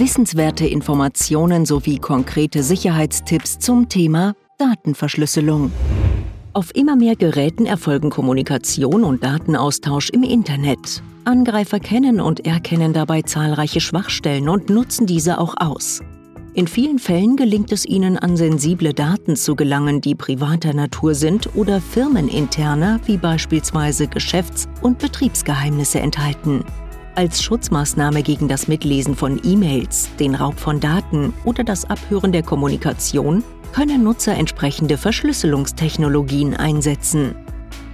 Wissenswerte Informationen sowie konkrete Sicherheitstipps zum Thema Datenverschlüsselung. Auf immer mehr Geräten erfolgen Kommunikation und Datenaustausch im Internet. Angreifer kennen und erkennen dabei zahlreiche Schwachstellen und nutzen diese auch aus. In vielen Fällen gelingt es ihnen, an sensible Daten zu gelangen, die privater Natur sind oder firmeninterner, wie beispielsweise Geschäfts- und Betriebsgeheimnisse enthalten. Als Schutzmaßnahme gegen das Mitlesen von E-Mails, den Raub von Daten oder das Abhören der Kommunikation können Nutzer entsprechende Verschlüsselungstechnologien einsetzen.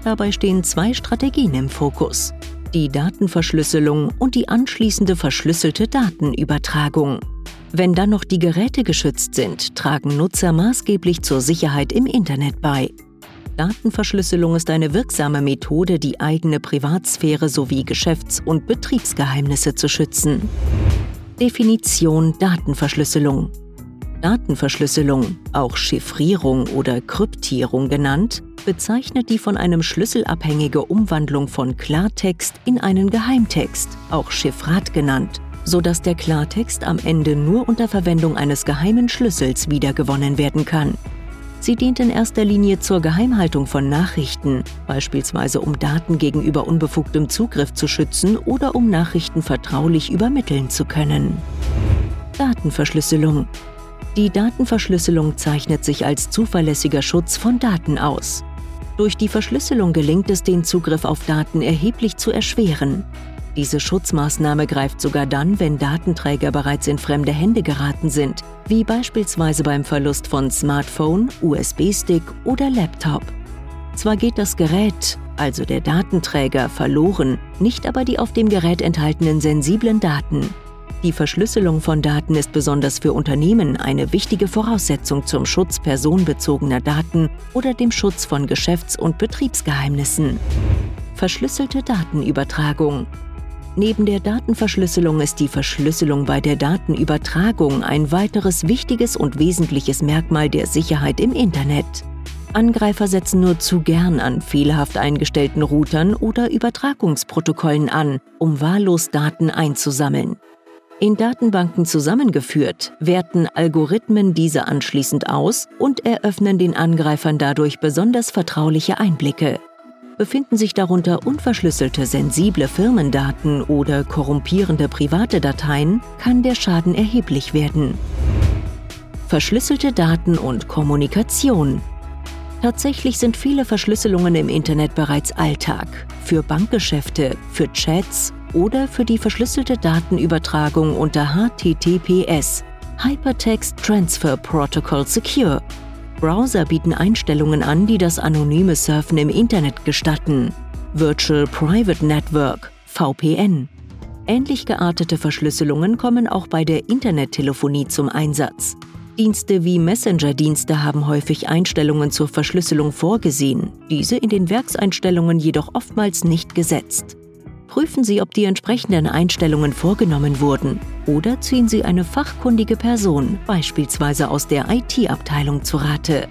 Dabei stehen zwei Strategien im Fokus. Die Datenverschlüsselung und die anschließende verschlüsselte Datenübertragung. Wenn dann noch die Geräte geschützt sind, tragen Nutzer maßgeblich zur Sicherheit im Internet bei. Datenverschlüsselung ist eine wirksame Methode, die eigene Privatsphäre sowie Geschäfts- und Betriebsgeheimnisse zu schützen. Definition Datenverschlüsselung Datenverschlüsselung, auch Chiffrierung oder Kryptierung genannt, bezeichnet die von einem Schlüssel abhängige Umwandlung von Klartext in einen Geheimtext, auch Chiffrat genannt, sodass der Klartext am Ende nur unter Verwendung eines geheimen Schlüssels wiedergewonnen werden kann. Sie dient in erster Linie zur Geheimhaltung von Nachrichten, beispielsweise um Daten gegenüber unbefugtem Zugriff zu schützen oder um Nachrichten vertraulich übermitteln zu können. Datenverschlüsselung. Die Datenverschlüsselung zeichnet sich als zuverlässiger Schutz von Daten aus. Durch die Verschlüsselung gelingt es, den Zugriff auf Daten erheblich zu erschweren. Diese Schutzmaßnahme greift sogar dann, wenn Datenträger bereits in fremde Hände geraten sind, wie beispielsweise beim Verlust von Smartphone, USB-Stick oder Laptop. Zwar geht das Gerät, also der Datenträger, verloren, nicht aber die auf dem Gerät enthaltenen sensiblen Daten. Die Verschlüsselung von Daten ist besonders für Unternehmen eine wichtige Voraussetzung zum Schutz personenbezogener Daten oder dem Schutz von Geschäfts- und Betriebsgeheimnissen. Verschlüsselte Datenübertragung Neben der Datenverschlüsselung ist die Verschlüsselung bei der Datenübertragung ein weiteres wichtiges und wesentliches Merkmal der Sicherheit im Internet. Angreifer setzen nur zu gern an fehlerhaft eingestellten Routern oder Übertragungsprotokollen an, um wahllos Daten einzusammeln. In Datenbanken zusammengeführt, werten Algorithmen diese anschließend aus und eröffnen den Angreifern dadurch besonders vertrauliche Einblicke. Befinden sich darunter unverschlüsselte sensible Firmendaten oder korrumpierende private Dateien, kann der Schaden erheblich werden. Verschlüsselte Daten und Kommunikation. Tatsächlich sind viele Verschlüsselungen im Internet bereits Alltag. Für Bankgeschäfte, für Chats oder für die verschlüsselte Datenübertragung unter HTTPS, Hypertext Transfer Protocol Secure, Browser bieten Einstellungen an, die das anonyme Surfen im Internet gestatten. Virtual Private Network, VPN. Ähnlich geartete Verschlüsselungen kommen auch bei der Internettelefonie zum Einsatz. Dienste wie Messenger-Dienste haben häufig Einstellungen zur Verschlüsselung vorgesehen, diese in den Werkseinstellungen jedoch oftmals nicht gesetzt. Prüfen Sie, ob die entsprechenden Einstellungen vorgenommen wurden oder ziehen Sie eine fachkundige Person, beispielsweise aus der IT-Abteilung, zu Rate.